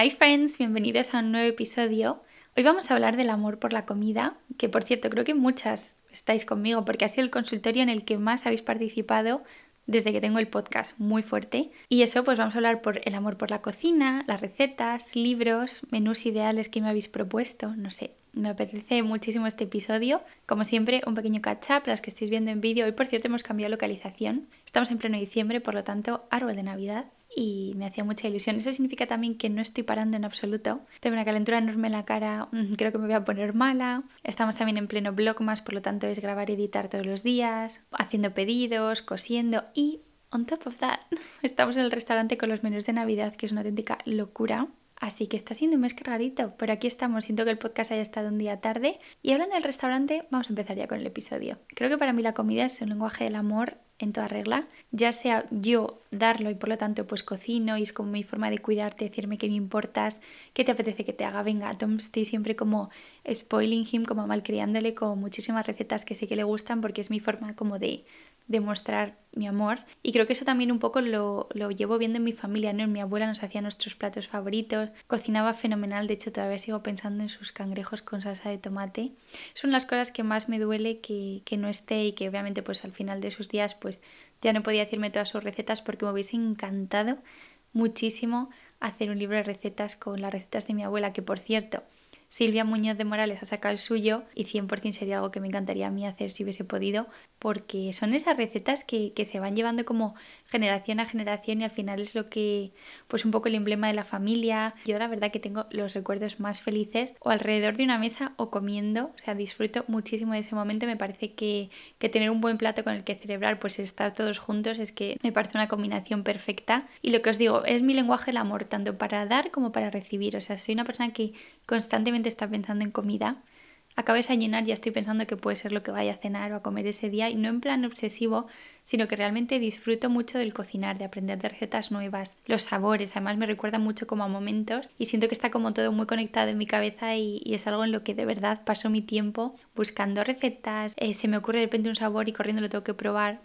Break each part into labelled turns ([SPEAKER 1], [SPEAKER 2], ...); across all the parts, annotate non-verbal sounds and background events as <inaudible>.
[SPEAKER 1] Hi friends, bienvenidos a un nuevo episodio. Hoy vamos a hablar del amor por la comida, que por cierto creo que muchas estáis conmigo porque ha sido el consultorio en el que más habéis participado desde que tengo el podcast muy fuerte. Y eso pues vamos a hablar por el amor por la cocina, las recetas, libros, menús ideales que me habéis propuesto, no sé. Me apetece muchísimo este episodio. Como siempre, un pequeño catch up, las que estáis viendo en vídeo. Hoy, por cierto, hemos cambiado localización. Estamos en pleno diciembre, por lo tanto, árbol de Navidad y me hacía mucha ilusión. Eso significa también que no estoy parando en absoluto. Tengo una calentura enorme en la cara, mm, creo que me voy a poner mala. Estamos también en pleno blog más, por lo tanto es grabar y editar todos los días, haciendo pedidos, cosiendo y on top of that, <laughs> estamos en el restaurante con los menús de Navidad, que es una auténtica locura. Así que está siendo un mes cargadito, pero aquí estamos. Siento que el podcast haya estado un día tarde. Y hablando del restaurante, vamos a empezar ya con el episodio. Creo que para mí la comida es un lenguaje del amor en toda regla, ya sea yo darlo y por lo tanto pues cocino y es como mi forma de cuidarte, decirme que me importas, qué te apetece que te haga, venga, Tom estoy siempre como spoiling him, como malcriándole con muchísimas recetas que sé que le gustan porque es mi forma como de demostrar mi amor. Y creo que eso también un poco lo, lo, llevo viendo en mi familia, ¿no? Mi abuela nos hacía nuestros platos favoritos, cocinaba fenomenal, de hecho todavía sigo pensando en sus cangrejos con salsa de tomate. Son las cosas que más me duele que, que no esté y que obviamente pues al final de sus días pues ya no podía decirme todas sus recetas porque me hubiese encantado muchísimo hacer un libro de recetas con las recetas de mi abuela, que por cierto, Silvia Muñoz de Morales ha sacado el suyo y 100% sería algo que me encantaría a mí hacer si hubiese podido, porque son esas recetas que, que, se van llevando como generación a generación y al final es lo que, pues un poco el emblema de la familia. Yo la verdad que tengo los recuerdos más felices o alrededor de una mesa o comiendo, o sea, disfruto muchísimo de ese momento. Me parece que, que tener un buen plato con el que celebrar, pues estar todos juntos, es que me parece una combinación perfecta. Y lo que os digo, es mi lenguaje el amor, tanto para dar como para recibir. O sea, soy una persona que constantemente está pensando en comida, acabes a llenar ya estoy pensando que puede ser lo que vaya a cenar o a comer ese día y no en plan obsesivo, sino que realmente disfruto mucho del cocinar, de aprender de recetas nuevas, los sabores, además me recuerda mucho como a momentos y siento que está como todo muy conectado en mi cabeza y, es algo en lo que de verdad paso mi tiempo buscando recetas, eh, se me ocurre de repente un sabor y corriendo lo tengo que probar,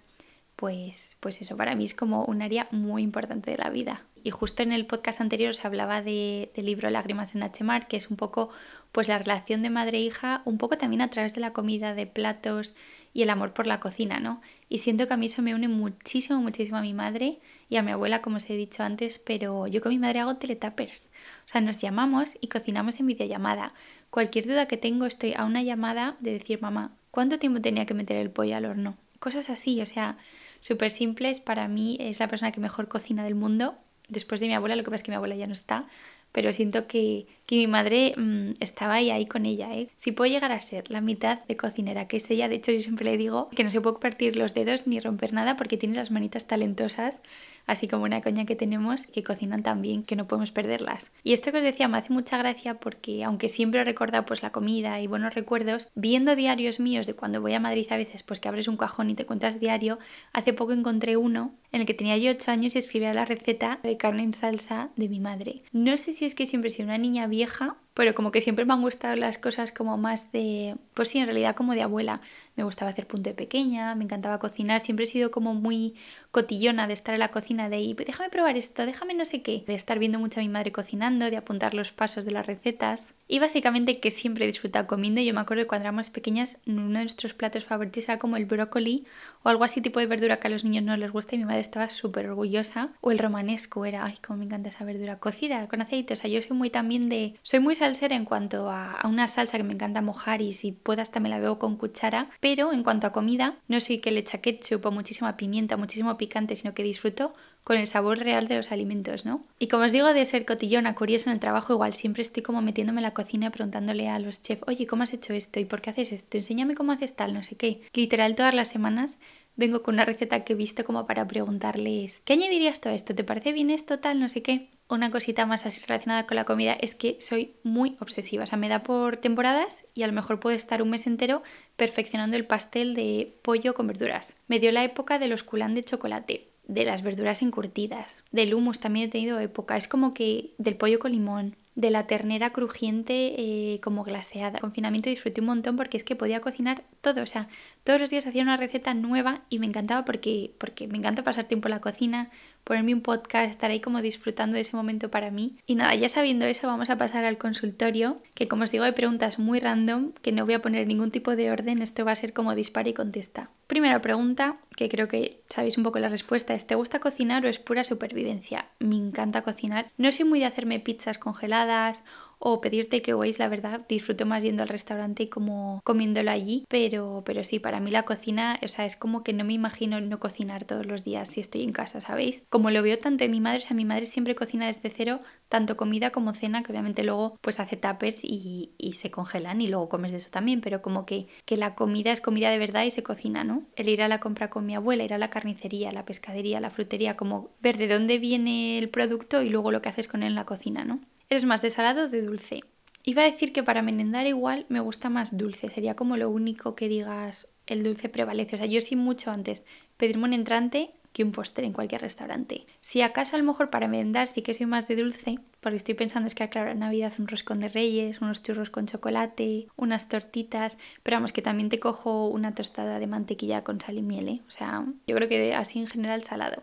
[SPEAKER 1] pues, pues eso para mí es como un área muy importante de la vida. Y justo en el podcast anterior os hablaba de, del libro Lágrimas en H-Mar, que es un poco pues la relación de madre e hija, un poco también a través de la comida, de platos y el amor por la cocina, ¿no? Y siento que a mí eso me une muchísimo, muchísimo a mi madre y a mi abuela, como os he dicho antes, pero yo con mi madre hago teletapers. O sea, nos llamamos y cocinamos en videollamada. Cualquier duda que tengo, estoy a una llamada de decir, mamá, ¿cuánto tiempo tenía que meter el pollo al horno? Cosas así, o sea, súper simples. Para mí es la persona que mejor cocina del mundo después de mi abuela, lo que pasa es que mi abuela ya no está, pero siento que, que mi madre mmm, estaba ahí, ahí con ella. ¿eh? Si puedo llegar a ser la mitad de cocinera que es ella, de hecho yo siempre le digo que no se puede partir los dedos ni romper nada porque tiene las manitas talentosas así como una coña que tenemos que cocinan tan bien que no podemos perderlas. Y esto que os decía me hace mucha gracia porque aunque siempre recordado pues la comida y buenos recuerdos, viendo diarios míos de cuando voy a Madrid a veces pues que abres un cajón y te cuentas diario, hace poco encontré uno en el que tenía yo 8 años y escribía la receta de carne en salsa de mi madre. No sé si es que siempre he sido una niña vieja pero como que siempre me han gustado las cosas como más de, pues sí, en realidad como de abuela. Me gustaba hacer punto de pequeña, me encantaba cocinar, siempre he sido como muy cotillona de estar en la cocina, de ir, déjame probar esto, déjame no sé qué, de estar viendo mucho a mi madre cocinando, de apuntar los pasos de las recetas. Y básicamente que siempre he disfrutado comiendo. Yo me acuerdo que cuando éramos pequeñas, uno de nuestros platos favoritos era como el brócoli o algo así tipo de verdura que a los niños no les gusta y mi madre estaba súper orgullosa. O el romanesco era, ay, cómo me encanta esa verdura cocida con aceite. O sea, yo soy muy también de, soy muy salsera en cuanto a, una salsa que me encanta mojar y si puedo hasta me la veo con cuchara. Pero en cuanto a comida, no soy que le echa ketchup o muchísima pimienta, muchísimo picante, sino que disfruto con el sabor real de los alimentos, ¿no? Y como os digo de ser cotillona, curiosa en el trabajo, igual siempre estoy como metiéndome en la cocina preguntándole a los chefs, oye, ¿cómo has hecho esto? ¿Y por qué haces esto? Enséñame cómo haces tal, no sé qué. Literal, todas las semanas vengo con una receta que he visto como para preguntarles, ¿qué añadirías tú a esto? ¿Te parece bien esto, tal, no sé qué? Una cosita más así relacionada con la comida es que soy muy obsesiva, o sea, me da por temporadas y a lo mejor puedo estar un mes entero perfeccionando el pastel de pollo con verduras. Me dio la época de los culán de chocolate de las verduras encurtidas, del hummus también he tenido época, es como que del pollo con limón, de la ternera crujiente eh, como glaseada. confinamiento disfruté un montón porque es que podía cocinar todo, o sea, todos los días hacía una receta nueva y me encantaba porque, porque me encanta pasar tiempo en la cocina, ponerme un podcast, estar ahí como disfrutando de ese momento para mí. Y nada, ya sabiendo eso, vamos a pasar al consultorio, que como os digo, hay preguntas muy random, que no voy a poner ningún tipo de orden, esto va a ser como dispara y contesta. Primera pregunta, que creo que sabéis un poco la respuesta, es ¿te gusta cocinar o es pura supervivencia? Me encanta cocinar. No soy muy de hacerme pizzas congeladas o pedirte que takeaways, la verdad, disfruto más yendo al restaurante y como comiéndolo allí, pero, pero sí, para mí la cocina, o sea, es como que no me imagino no cocinar todos los días si estoy en casa, ¿sabéis? Como lo veo tanto en mi madre, o sea, mi madre siempre cocina desde cero, tanto comida como cena, que obviamente luego pues hace tapers y, y se congelan y luego comes de eso también, pero como que, que la comida es comida de verdad y se cocina, ¿no? El ir a la compra con mi abuela, ir a la carnicería, la pescadería, la frutería, como ver de dónde viene el producto y luego lo que haces con él en la cocina, ¿no? ¿Eres más de salado o de dulce? Iba a decir que para merendar igual me gusta más dulce, sería como lo único que digas el dulce prevalece. O sea, yo sí mucho antes pedirme un entrante que un postre en cualquier restaurante. Si acaso a lo mejor para merendar sí que soy más de dulce, porque estoy pensando es que claro, Navidad un roscón de reyes, unos churros con chocolate, unas tortitas, pero vamos que también te cojo una tostada de mantequilla con sal y miel, ¿eh? o sea, yo creo que así en general salado.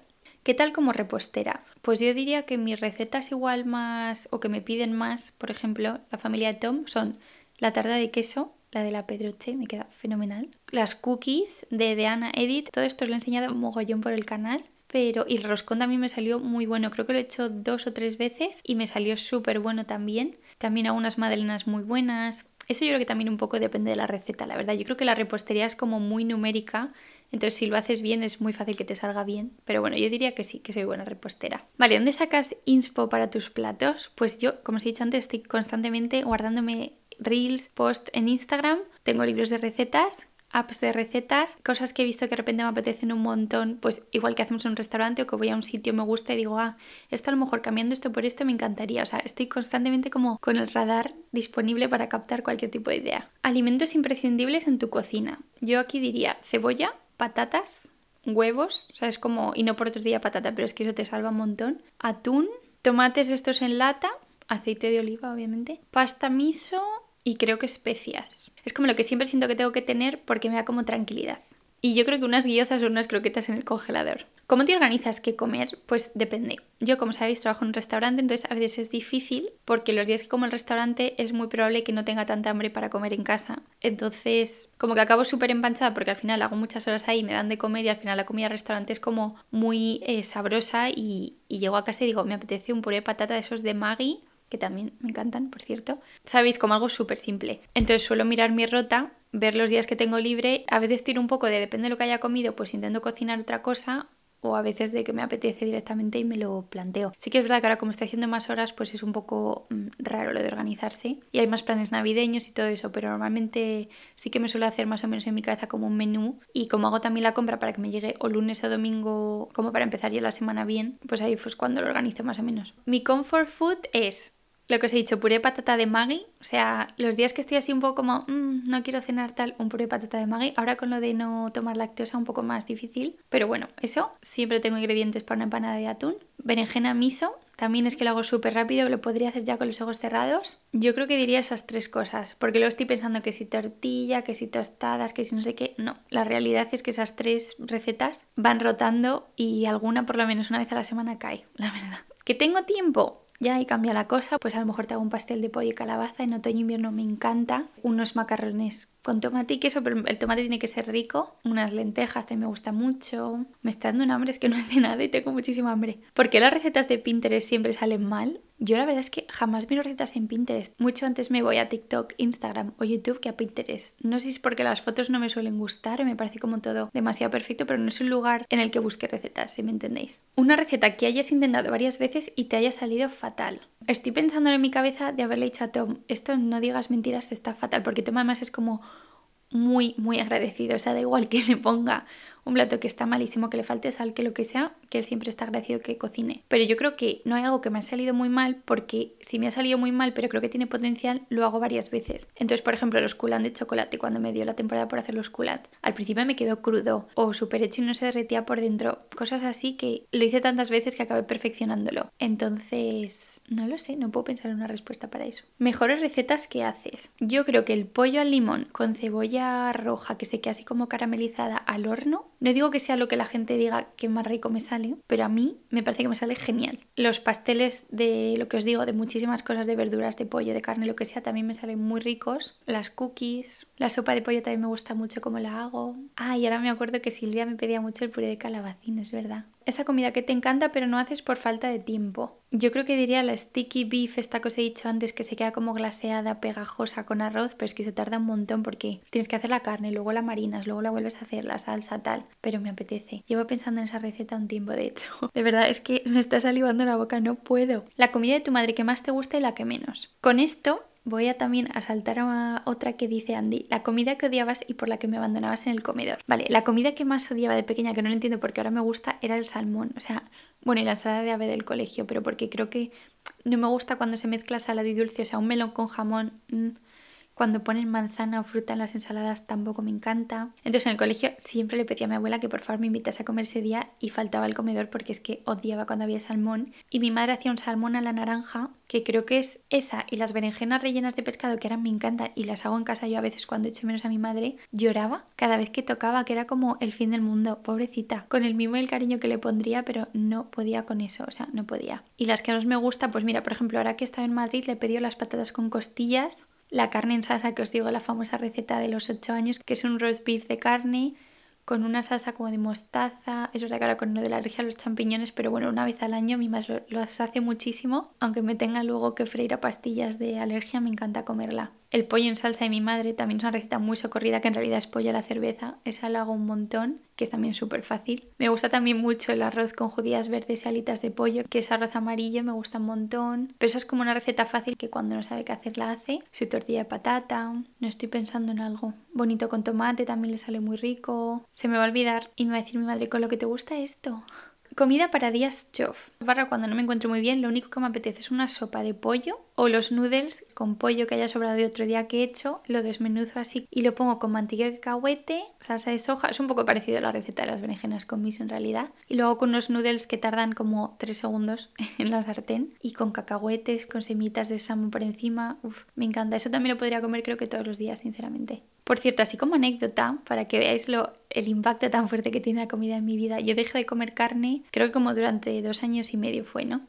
[SPEAKER 1] ¿Qué tal como repostera? Pues yo diría que mis recetas igual más o que me piden más, por ejemplo, la familia Tom son la tarta de queso, la de la Pedroche, me queda fenomenal. Las cookies de, de Ana Edit, todo esto os lo he enseñado mogollón por el canal. Pero, y el roscón también me salió muy bueno, creo que lo he hecho dos o tres veces y me salió súper bueno también. También hago unas muy buenas. Eso yo creo que también un poco depende de la receta, la verdad. Yo creo que la repostería es como muy numérica entonces, si lo haces bien, es muy fácil que te salga bien. Pero bueno, yo diría que sí, que soy buena repostera. Vale, ¿dónde sacas inspo para tus platos? Pues yo, como os he dicho antes, estoy constantemente guardándome reels, post en Instagram. Tengo libros de recetas apps de recetas, cosas que he visto que de repente me apetecen un montón, pues igual que hacemos en un restaurante o que voy a un sitio me gusta y digo, ah, esto a lo mejor cambiando esto por esto me encantaría. O sea, estoy constantemente como con el radar disponible para captar cualquier tipo de idea. Alimentos imprescindibles en tu cocina. Yo aquí diría cebolla, patatas, huevos, o sea, es como, y no por otros días patata, pero es que eso te salva un montón, atún, tomates estos en lata, aceite de oliva, obviamente, pasta miso y creo que especias. Es como lo que siempre siento que tengo que tener porque me da como tranquilidad. Y yo creo que unas guiozas o unas croquetas en el congelador. ¿Cómo te organizas qué comer? Pues depende. Yo, como sabéis, trabajo en un restaurante, entonces a veces es difícil porque los días que como el restaurante es muy probable que no tenga tanta hambre para comer en casa. Entonces, como que acabo súper empanchada porque al final hago muchas horas ahí, me dan de comer y al final la comida del restaurante es como muy eh, sabrosa y, llego a casa y digo, me apetece un puré de patata de esos de Maggi que también me encantan, por cierto. Sabéis, como algo súper simple. Entonces suelo mirar mi rota ver los días que tengo libre. A veces tiro un poco de, depende de lo que haya comido, pues intento cocinar otra cosa o a veces de que me apetece directamente y me lo planteo. Sí que es verdad que ahora como estoy haciendo más horas, pues es un poco mm, raro lo de organizarse y hay más planes navideños y todo eso, pero normalmente sí que me suelo hacer más o menos en mi cabeza como un menú y como hago también la compra para que me llegue o lunes o domingo como para empezar ya la semana bien, pues ahí pues cuando lo organizo más o menos. Mi comfort food es lo que os he dicho, puré patata de Maggi. O sea, los días que estoy así un poco como, mm, no quiero cenar tal, un puré patata de Maggi. Ahora con lo de no tomar lactosa un poco más difícil. Pero bueno, eso. Siempre tengo ingredientes para una empanada de atún. Berenjena miso. También es que lo hago súper rápido, lo podría hacer ya con los ojos cerrados. Yo creo que diría esas tres cosas. Porque luego estoy pensando que si tortilla, que si tostadas, que si no sé qué. No, la realidad es que esas tres recetas van rotando y alguna por lo menos una vez a la semana cae, la verdad. ¿Que tengo tiempo? Ya y cambia la cosa, pues a lo mejor te hago un pastel de pollo y calabaza, en otoño e invierno me encanta, unos macarrones con tomate y queso, pero el tomate tiene que ser rico, unas lentejas también me gusta mucho, me está dando un hambre, es que no hace nada y tengo muchísima hambre. ¿Por qué las recetas de Pinterest siempre salen mal? Yo la verdad es que jamás miro recetas en Pinterest. Mucho antes me voy a TikTok, Instagram o YouTube que a Pinterest. No sé si es porque las fotos no me suelen gustar o me parece como todo demasiado perfecto, pero no es un lugar en el que busque recetas, si me entendéis. Una receta que hayas intentado varias veces y te haya salido fatal. Estoy pensando en mi cabeza de haberle dicho a Tom, esto no digas mentiras, está fatal, porque Tom además es como muy, muy agradecido. O sea, da igual que le ponga un plato que está malísimo, que le falte sal, que lo que sea, que él siempre está agradecido que cocine. Pero yo creo que no hay algo que me ha salido muy mal porque si me ha salido muy mal pero creo que tiene potencial, lo hago varias veces. Entonces, por ejemplo, los coulant de chocolate, cuando me dio la temporada por hacer los coulant, al principio me quedó crudo o súper hecho y no se derretía por dentro. Cosas así que lo hice tantas veces que acabé perfeccionándolo. Entonces, no lo sé, no puedo pensar en una respuesta para eso. Mejores recetas que haces. Yo creo que el pollo al limón con cebolla roja que se queda así como caramelizada al horno No digo que sea lo que la gente diga que más rico me sale, pero a mí me parece que me sale genial. Los pasteles de lo que os digo, de muchísimas cosas, de verduras, de pollo, de carne, lo que sea, también me salen muy ricos. Las cookies, la sopa de pollo también me gusta mucho como la hago. Ah, y ahora me acuerdo que Silvia me pedía mucho el puré de calabacín, es verdad esa comida que te encanta pero no haces por falta de tiempo. Yo creo que diría la sticky beef, esta que os he dicho antes, que se queda como glaseada, pegajosa con arroz, pero es que se tarda un montón porque tienes que hacer la carne, luego la marinas, luego la vuelves a hacer, la salsa, tal. Pero me apetece. Llevo pensando en esa receta un tiempo, de hecho. <laughs> De verdad, es que me está salivando la boca, no puedo. La comida de tu madre que más te gusta y la que menos. Con esto voy a también a saltar a otra que dice Andy, la comida que odiabas y por la que me abandonabas en el comedor. Vale, la comida que más odiaba de pequeña, que no lo entiendo porque ahora me gusta, era el salmón. O sea, bueno, y la ensalada de ave del colegio, pero porque creo que no me gusta cuando se mezcla salado y dulce, o sea, un melón con jamón. Mm, cuando ponen manzana o fruta en las ensaladas tampoco me encanta. Entonces en el colegio siempre le pedía a mi abuela que por favor me invitase a comer ese día y faltaba el comedor porque es que odiaba cuando había salmón. Y mi madre hacía un salmón a la naranja, que creo que es esa, y las berenjenas rellenas de pescado que ahora me encantan y las hago en casa yo a veces cuando echo menos a mi madre, lloraba cada vez que tocaba, que era como el fin del mundo, pobrecita, con el mismo el cariño que le pondría, pero no podía con eso, o sea, no podía. Y las que más me gusta, pues mira, por ejemplo, ahora que estaba en Madrid le pedí las patatas con costillas la carne en salsa que os digo, la famosa receta de los 8 años, que es un roast beef de carne con una salsa como de mostaza. Es verdad que con lo de la alergia a los champiñones, pero bueno, una vez al año mi madre lo hace muchísimo. Aunque me tenga luego que freír a pastillas de alergia, me encanta comerla. El pollo en salsa de mi madre también es una receta muy socorrida que en realidad es pollo a la cerveza. Esa lo hago un montón, que es también súper fácil. Me gusta también mucho el arroz con judías verdes y alitas de pollo, que es arroz amarillo, me gusta un montón. Pero eso es como una receta fácil que cuando no sabe qué hacer la hace. Su tortilla de patata. No estoy pensando en algo. Bonito con tomate también le sale muy rico. Se me va a olvidar y me va a decir mi madre, ¿con lo que te gusta esto? Comida para días chof. Barra cuando no me encuentro muy bien, lo único que me apetece es una sopa de pollo o los noodles con pollo que haya sobrado de otro día que he hecho, lo desmenuzo así y lo pongo con mantequilla de cacahuete, salsa de soja, es un poco parecido a la receta de las berenjenas con miso en realidad, y luego con unos noodles que tardan como 3 segundos <laughs> en la sartén y con cacahuetes, con semitas de salmón por encima, Uf, me encanta, eso también lo podría comer creo que todos los días, sinceramente. Por cierto, así como anécdota, para que veáis lo, el impacto tan fuerte que tiene la comida en mi vida, yo dejé de comer carne, creo que como durante dos años y medio fue, ¿no?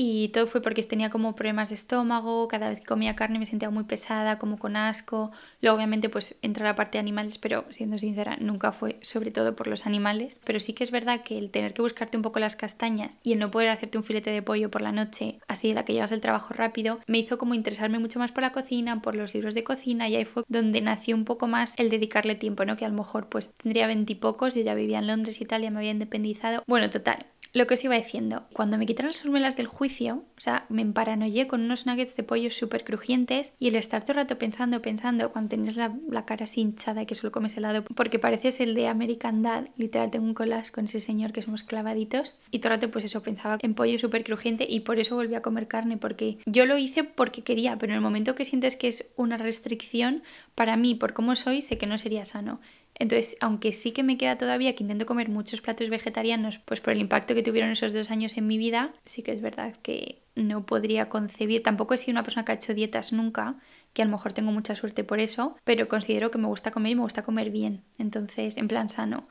[SPEAKER 1] Y todo fue porque tenía como problemas de estómago, cada vez que comía carne me sentía muy pesada, como con asco. Luego obviamente pues entra la parte de animales, pero siendo sincera, nunca fue sobre todo por los animales. Pero sí que es verdad que el tener que buscarte un poco las castañas y el no poder hacerte un filete de pollo por la noche, así de la que llevas el trabajo rápido, me hizo como interesarme mucho más por la cocina, por los libros de cocina y ahí fue donde nació un poco más el dedicarle tiempo, ¿no? Que a lo mejor pues tendría veintipocos, yo ya vivía en Londres y tal, ya me había independizado. Bueno, total, lo que os iba diciendo, cuando me quitaron las hormelas del juicio, o sea, me emparanoyé con unos nuggets de pollo súper crujientes y el estar todo el rato pensando, pensando, cuando tenías la, cara así hinchada que solo comes helado, porque pareces el de American Dad, literal tengo un collage con ese señor que somos clavaditos, y todo el rato pues eso, pensaba en pollo súper crujiente y por eso volví a comer carne, porque yo lo hice porque quería, pero en el momento que sientes que es una restricción, para mí, por cómo soy, sé que no sería sano. Entonces, aunque sí que me queda todavía que intento comer muchos platos vegetarianos, pues por el impacto que tuvieron esos dos años en mi vida, sí que es verdad que no podría concebir, tampoco he sido una persona que ha hecho dietas nunca, que a lo mejor tengo mucha suerte por eso, pero considero que me gusta comer y me gusta comer bien, entonces en plan sano.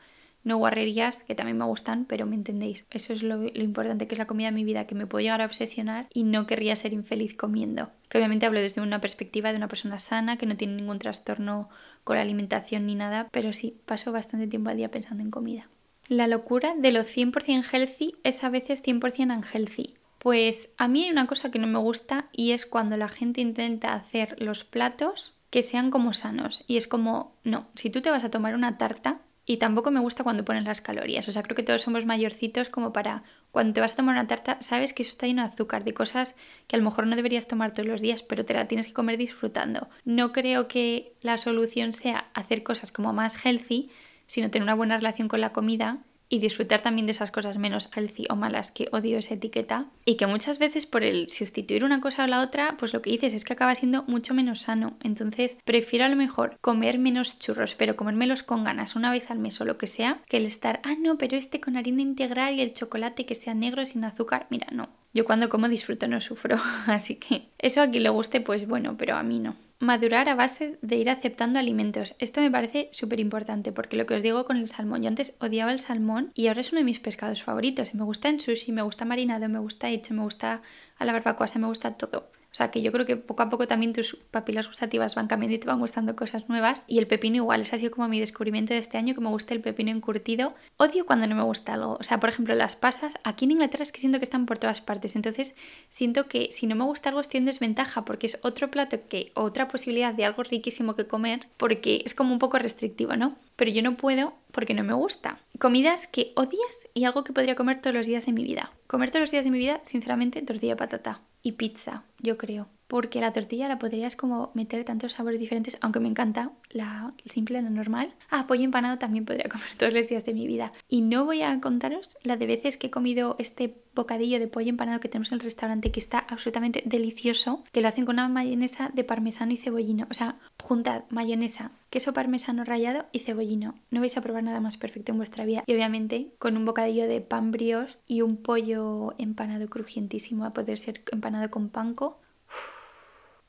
[SPEAKER 1] No guarrerías, que también me gustan, pero me entendéis. Eso es lo, importante que es la comida en mi vida, que me puedo llegar a obsesionar y no querría ser infeliz comiendo. Que obviamente hablo desde una perspectiva de una persona sana, que no tiene ningún trastorno con la alimentación ni nada, pero sí, paso bastante tiempo al día pensando en comida. La locura de lo 100% healthy es a veces 100% unhealthy. Pues a mí hay una cosa que no me gusta y es cuando la gente intenta hacer los platos que sean como sanos. Y es como, no, si tú te vas a tomar una tarta, y tampoco me gusta cuando ponen las calorías. O sea, creo que todos somos mayorcitos como para cuando te vas a tomar una tarta, sabes que eso está lleno de azúcar, de cosas que a lo mejor no deberías tomar todos los días, pero te la tienes que comer disfrutando. No creo que la solución sea hacer cosas como más healthy, sino tener una buena relación con la comida y disfrutar también de esas cosas menos healthy o malas que odio esa etiqueta. Y que muchas veces por el sustituir una cosa o la otra pues lo que dices es que acaba siendo mucho menos sano. Entonces prefiero a lo mejor comer menos churros pero comérmelos con ganas una vez al mes o lo que sea que el estar ah no pero este con harina integral y el chocolate que sea negro sin azúcar mira no. Yo cuando como disfruto no sufro <laughs> así que eso a quien le guste pues bueno pero a mí no madurar a base de ir aceptando alimentos. Esto me parece súper importante porque lo que os digo con el salmón, yo antes odiaba el salmón y ahora es uno de mis pescados favoritos. Me gusta en sushi, me gusta marinado, me gusta hecho, me gusta a la barbacoa, me gusta todo. O sea que yo creo que poco a poco también tus papilas gustativas van cambiando y te van gustando cosas nuevas. Y el pepino igual, ese ha sido como mi descubrimiento de este año, que me gusta el pepino encurtido. Odio cuando no me gusta algo. O sea, por ejemplo, las pasas, aquí en Inglaterra es que siento que están por todas partes. Entonces siento que si no me gusta algo estoy en desventaja porque es otro plato que, otra posibilidad de algo riquísimo que comer, porque es como un poco restrictivo, ¿no? Pero yo no puedo porque no me gusta. Comidas que odias y algo que podría comer todos los días de mi vida. Comer todos los días de mi vida, sinceramente, tortilla de patata y pizza, yo creo. Porque la tortilla la podrías como meter tantos sabores diferentes, aunque me encanta la simple, la normal. Ah, pollo empanado también podría <laughs> comer todos los días de mi vida. Y no voy a contaros la de veces que he comido este bocadillo de pollo empanado que tenemos en el restaurante que está absolutamente delicioso, que lo hacen con una mayonesa de parmesano y cebollino. O sea, juntad mayonesa, queso parmesano rallado y cebollino. No vais a probar nada más perfecto en vuestra vida. Y obviamente con un bocadillo de pan brioche y un pollo empanado crujientísimo, a poder ser empanado con panco.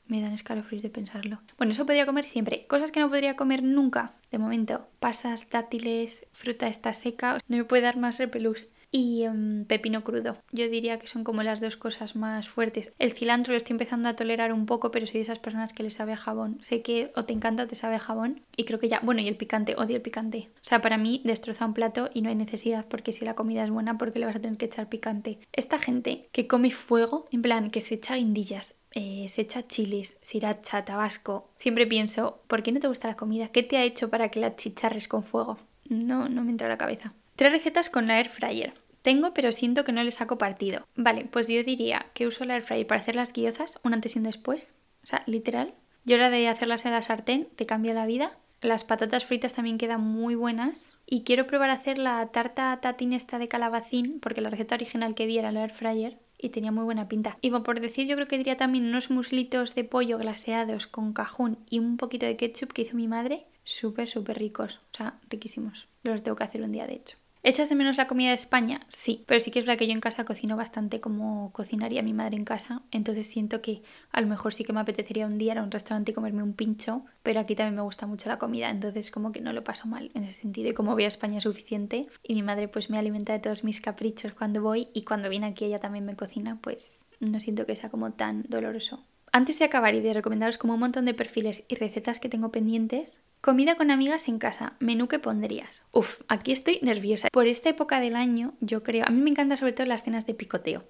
[SPEAKER 1] Me dan escalofríos de pensarlo. Bueno, eso podría comer siempre. Cosas que no podría comer nunca, de momento. Pasas, dátiles, fruta está seca. No me puede dar más repelús y em, pepino crudo. Yo diría que son como las dos cosas más fuertes. El cilantro lo estoy empezando a tolerar un poco, pero soy de esas personas que le sabe a jabón. Sé que o te encanta o te sabe a jabón y creo que ya, bueno, y el picante, odio el picante. O sea, para mí destroza un plato y no hay necesidad porque si la comida es buena, porque le vas a tener que echar picante. Esta gente que come fuego, en plan, que se echa guindillas, eh, se echa chiles, sriracha, tabasco. Siempre pienso, ¿por qué no te gusta la comida? ¿Qué te ha hecho para que la chicharres con fuego? No, no me entra a la cabeza. Tres recetas con la air fryer. Tengo, pero siento que no le saco partido. Vale, pues yo diría que uso la air fryer para hacer las guiozas, un antes y un después. O sea, literal. Yo la de hacerlas en la sartén te cambia la vida. Las patatas fritas también quedan muy buenas. Y quiero probar a hacer la tarta tatín esta de calabacín, porque la receta original que vi era la air fryer y tenía muy buena pinta. Y por decir, yo creo que diría también unos muslitos de pollo glaseados con cajún y un poquito de ketchup que hizo mi madre. Súper, súper ricos. O sea, riquísimos. Los tengo que hacer un día, de hecho. ¿Echas de menos la comida de España? Sí, pero sí que es verdad que yo en casa cocino bastante como cocinaría mi madre en casa, entonces siento que a lo mejor sí que me apetecería un día ir a un restaurante y comerme un pincho, pero aquí también me gusta mucho la comida, entonces como que no lo paso mal en ese sentido y como voy a España suficiente y mi madre pues me alimenta de todos mis caprichos cuando voy y cuando viene aquí ella también me cocina, pues no siento que sea como tan doloroso. Antes de acabar y de recomendaros como un montón de perfiles y recetas que tengo pendientes, comida con amigas en casa, menú que pondrías. Uf, aquí estoy nerviosa. Por esta época del año, yo creo, a mí me encantan sobre todo las cenas de picoteo,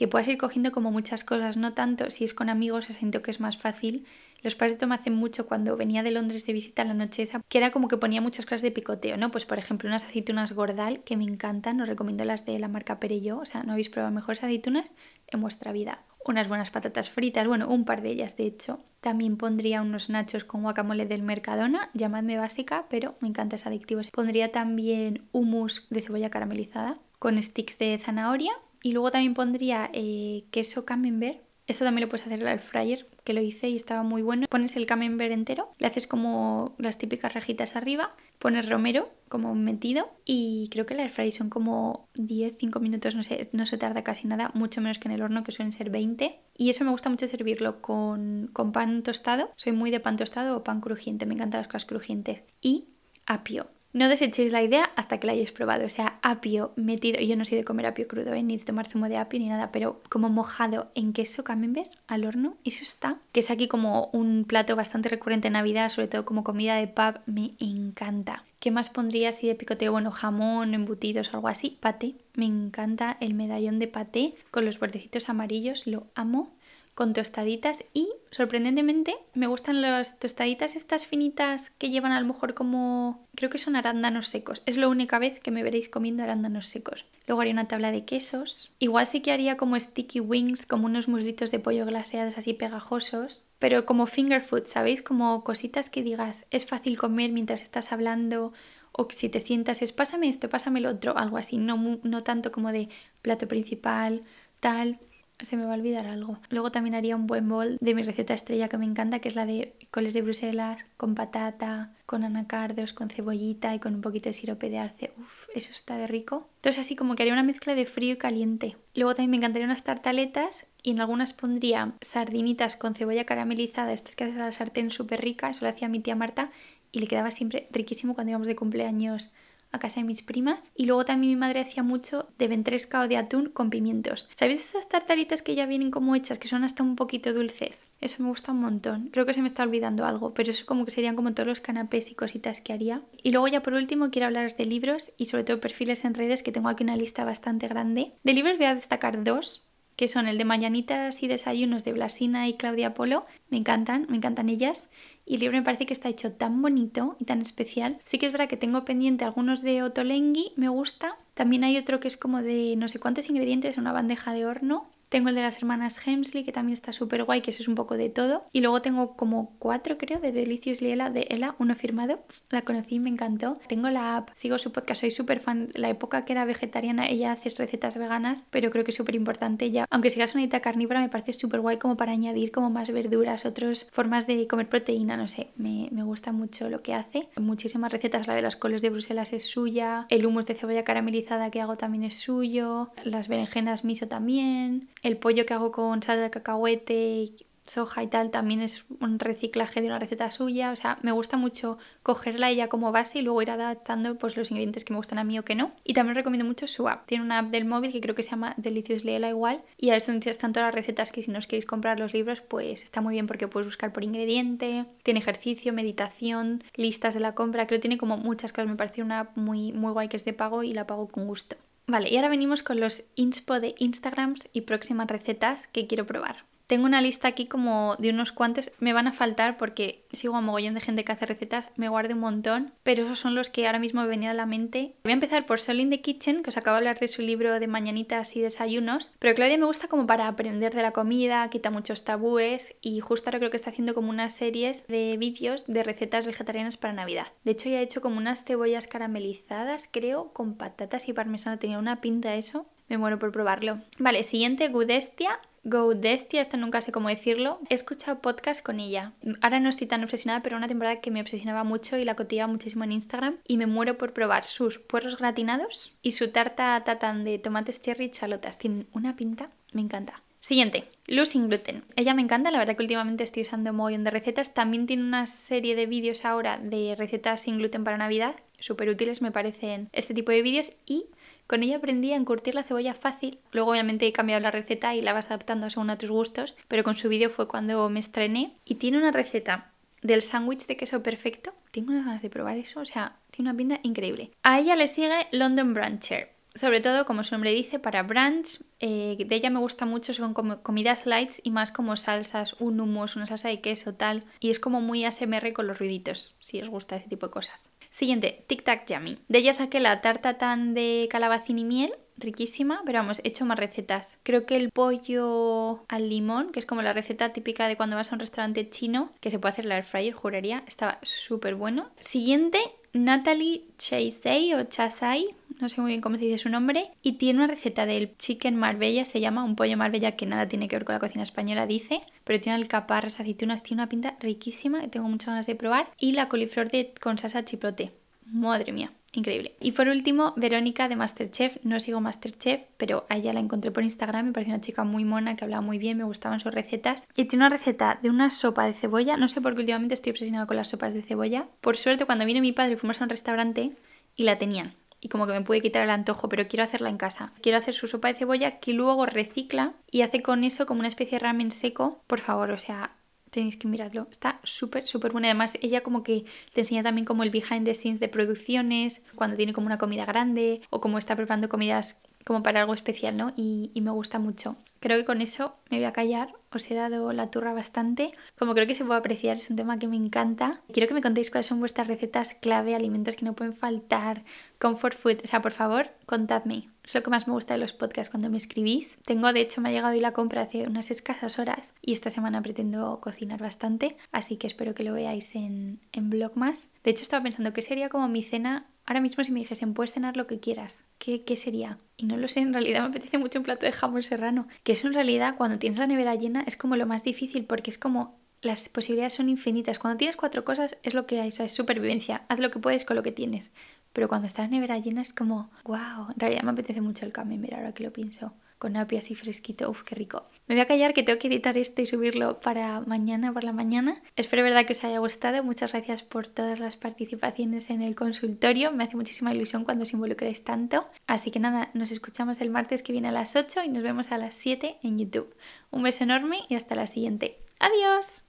[SPEAKER 1] que puedas ir cogiendo como muchas cosas, no tanto si es con amigos, siento que es más fácil. Los padres de Tom hacen mucho cuando venía de Londres de visita la noche esa, que era como que ponía muchas cosas de picoteo, ¿no? Pues por ejemplo unas aceitunas gordal que me encantan, os recomiendo las de la marca Perello, o sea, no habéis probado mejores aceitunas en vuestra vida unas buenas patatas fritas, bueno, un par de ellas de hecho. También pondría unos nachos con guacamole del Mercadona, llamadme básica, pero me encanta, es adictivo. Pondría también hummus de cebolla caramelizada con sticks de zanahoria y luego también pondría eh, queso camembert. Esto también lo puedes hacer el fryer, que lo hice y estaba muy bueno. Pones el camembert entero, le haces como las típicas rajitas arriba, pones romero como metido y creo que la air son como 10-5 minutos, no sé, no se tarda casi nada, mucho menos que en el horno que suelen ser 20. Y eso me gusta mucho servirlo con, con pan tostado, soy muy de pan tostado o pan crujiente, me encantan las cosas crujientes. Y apio. No desechéis la idea hasta que la hayáis probado. O sea, apio metido. Yo no soy de comer apio crudo, ¿eh? ni de tomar zumo de apio ni nada, pero como mojado en queso camembert al horno, eso está. Que es aquí como un plato bastante recurrente en Navidad, sobre todo como comida de pub, me encanta. ¿Qué más pondría así de picoteo? Bueno, jamón, embutidos o algo así. Paté. Me encanta el medallón de paté con los bordecitos amarillos, lo amo con tostaditas y sorprendentemente me gustan las tostaditas estas finitas que llevan a lo mejor como creo que son arándanos secos. Es la única vez que me veréis comiendo arándanos secos. Luego haría una tabla de quesos. Igual sí que haría como sticky wings, como unos muslitos de pollo glaseados así pegajosos, pero como finger food, ¿sabéis? Como cositas que digas, es fácil comer mientras estás hablando o si te sientas es pásame esto, pásame lo otro, algo así, no, no tanto como de plato principal, tal. Se me va a olvidar algo. Luego también haría un buen bol de mi receta estrella que me encanta, que es la de coles de Bruselas con patata, con anacardos, con cebollita y con un poquito de sirope de arce. Uf, eso está de rico. Entonces así como que haría una mezcla de frío y caliente. Luego también me encantaría unas tartaletas y en algunas pondría sardinitas con cebolla caramelizada, estas que haces la sartén súper rica, eso lo hacía mi tía Marta y le quedaba siempre riquísimo cuando íbamos de cumpleaños a casa de mis primas. Y luego también mi madre hacía mucho de ventresca o de atún con pimientos. ¿Sabéis esas tartalitas que ya vienen como hechas, que son hasta un poquito dulces? Eso me gusta un montón. Creo que se me está olvidando algo, pero eso como que serían como todos los canapés y cositas que haría. Y luego ya por último quiero hablaros de libros y sobre todo perfiles en redes, que tengo aquí una lista bastante grande. De libros voy a destacar dos que son el de Mañanitas y Desayunos de Blasina y Claudia Polo. Me encantan, me encantan ellas. Y el libro me parece que está hecho tan bonito y tan especial. Sí que es verdad que tengo pendiente algunos de Otolenghi, me gusta. También hay otro que es como de no sé cuántos ingredientes, una bandeja de horno. Tengo el de las hermanas Hemsley, que también está súper guay, que eso es un poco de todo. Y luego tengo como cuatro, creo, de Delicious Liela de Ella, uno firmado. La conocí, me encantó. Tengo la app, sigo su podcast, soy súper fan. La época que era vegetariana, ella hace recetas veganas, pero creo que es súper importante ya. Aunque sigas una dieta carnívora, me parece súper guay como para añadir como más verduras, otras formas de comer proteína, no sé. Me, me gusta mucho lo que hace. Muchísimas recetas, la de las coles de Bruselas es suya. El humus de cebolla caramelizada que hago también es suyo. Las berenjenas miso también. El pollo que hago con sal de cacahuete, soja y tal también es un reciclaje de una receta suya. O sea, me gusta mucho cogerla ella como base y luego ir adaptando pues, los ingredientes que me gustan a mí o que no. Y también recomiendo mucho su app. Tiene una app del móvil que creo que se llama Delicious Leela igual. Y a veces están todas las recetas que si no os queréis comprar los libros, pues está muy bien porque puedes buscar por ingrediente. Tiene ejercicio, meditación, listas de la compra. Creo que tiene como muchas cosas. Me parece una app muy, muy guay que es de pago y la pago con gusto. Vale, y ahora venimos con los inspo de Instagrams y próximas recetas que quiero probar. Tengo una lista aquí como de unos cuantos, me van a faltar porque sigo a mogollón de gente que hace recetas, me guardo un montón, pero esos son los que ahora mismo me venían a la mente. Voy a empezar por Sol in the Kitchen, que os acabo de hablar de su libro de mañanitas y desayunos, pero Claudia me gusta como para aprender de la comida, quita muchos tabúes y justo ahora creo que está haciendo como unas series de vídeos de recetas vegetarianas para Navidad. De hecho ya he hecho como unas cebollas caramelizadas, creo, con patatas y parmesano, tenía una pinta eso. Me muero por probarlo. Vale, siguiente, Gudestia. Destia, esto nunca sé cómo decirlo. He escuchado podcast con ella. Ahora no estoy tan obsesionada, pero una temporada que me obsesionaba mucho y la cotillaba muchísimo en Instagram. Y me muero por probar sus puerros gratinados y su tarta tatán de tomates cherry y chalotas. Tienen una pinta, me encanta. Siguiente, sin gluten. Ella me encanta, la verdad que últimamente estoy usando un montón de recetas. También tiene una serie de vídeos ahora de recetas sin gluten para Navidad. Súper útiles me parecen este tipo de vídeos. Y con ella aprendí a encurtir la cebolla fácil. Luego obviamente he cambiado la receta y la vas adaptando según a tus gustos, pero con su vídeo fue cuando me estrené. Y tiene una receta del sándwich de queso perfecto. Tengo unas ganas de probar eso, o sea, tiene una pinta increíble. A ella le sigue London Brancher. Sobre todo, como su nombre dice, para brunch. Eh, de ella me gusta mucho, son como comidas lights y más como salsas, un hummus, una salsa de queso, tal. Y es como muy ASMR con los ruiditos, si os gusta ese tipo de cosas. Siguiente, Tic Tac Yummy. De ella saqué la tarta tan de calabacín y miel, riquísima, pero vamos, he hecho más recetas. Creo que el pollo al limón, que es como la receta típica de cuando vas a un restaurante chino, que se puede hacer la air fryer, juraría, estaba súper bueno. Siguiente, Natalie Chasey o Chasai, no sé muy bien cómo se dice su nombre, y tiene una receta del chicken marbella, se llama un pollo marbella que nada tiene que ver con la cocina española, dice, pero tiene alcaparras, aceitunas, tiene una pinta riquísima que tengo muchas ganas de probar, y la coliflor de, con salsa chipote. Madre mía, increíble. Y por último, Verónica de Masterchef. No sigo Masterchef, pero a ella la encontré por Instagram. Me pareció una chica muy mona que hablaba muy bien, me gustaban sus recetas. Y tiene una receta de una sopa de cebolla. No sé por qué últimamente estoy obsesionada con las sopas de cebolla. Por suerte, cuando vino mi padre fuimos a un restaurante y la tenían. Y como que me pude quitar el antojo, pero quiero hacerla en casa. Quiero hacer su sopa de cebolla que luego recicla y hace con eso como una especie de ramen seco. Por favor, o sea, tenéis que mirarlo. Está súper, súper bueno. Además, ella como que te enseña también como el behind the scenes de producciones, cuando tiene como una comida grande o como está preparando comidas como para algo especial, ¿no? Y, y, me gusta mucho. Creo que con eso me voy a callar. Os he dado la turra bastante. Como creo que se puede apreciar, es un tema que me encanta. Quiero que me contéis cuáles son vuestras recetas clave, alimentos que no pueden faltar, comfort food. O sea, por favor, contadme. Es lo que más me gusta de los podcasts cuando me escribís. Tengo, de hecho, me ha llegado hoy la compra hace unas escasas horas y esta semana pretendo cocinar bastante, así que espero que lo veáis en, en Blogmas. De hecho, estaba pensando que sería como mi cena ahora mismo si me dijesen puedes cenar lo que quieras, ¿qué, ¿qué, sería? Y no lo sé, en realidad me apetece mucho un plato de jamón serrano, que eso en realidad cuando tienes la nevera llena es como lo más difícil porque es como las posibilidades son infinitas. Cuando tienes cuatro cosas es lo que hay, es supervivencia. Haz lo que puedes con lo que tienes. Pero cuando estás en nevera llena es como, wow, en realidad me apetece mucho el camembert ahora que lo pienso. Con api así fresquito, uff, qué rico. Me voy a callar que tengo que editar esto y subirlo para mañana por la mañana. Espero verdad que os haya gustado. Muchas gracias por todas las participaciones en el consultorio. Me hace muchísima ilusión cuando os involucréis tanto. Así que nada, nos escuchamos el martes que viene a las 8 y nos vemos a las 7 en YouTube. Un beso enorme y hasta la siguiente. Adiós.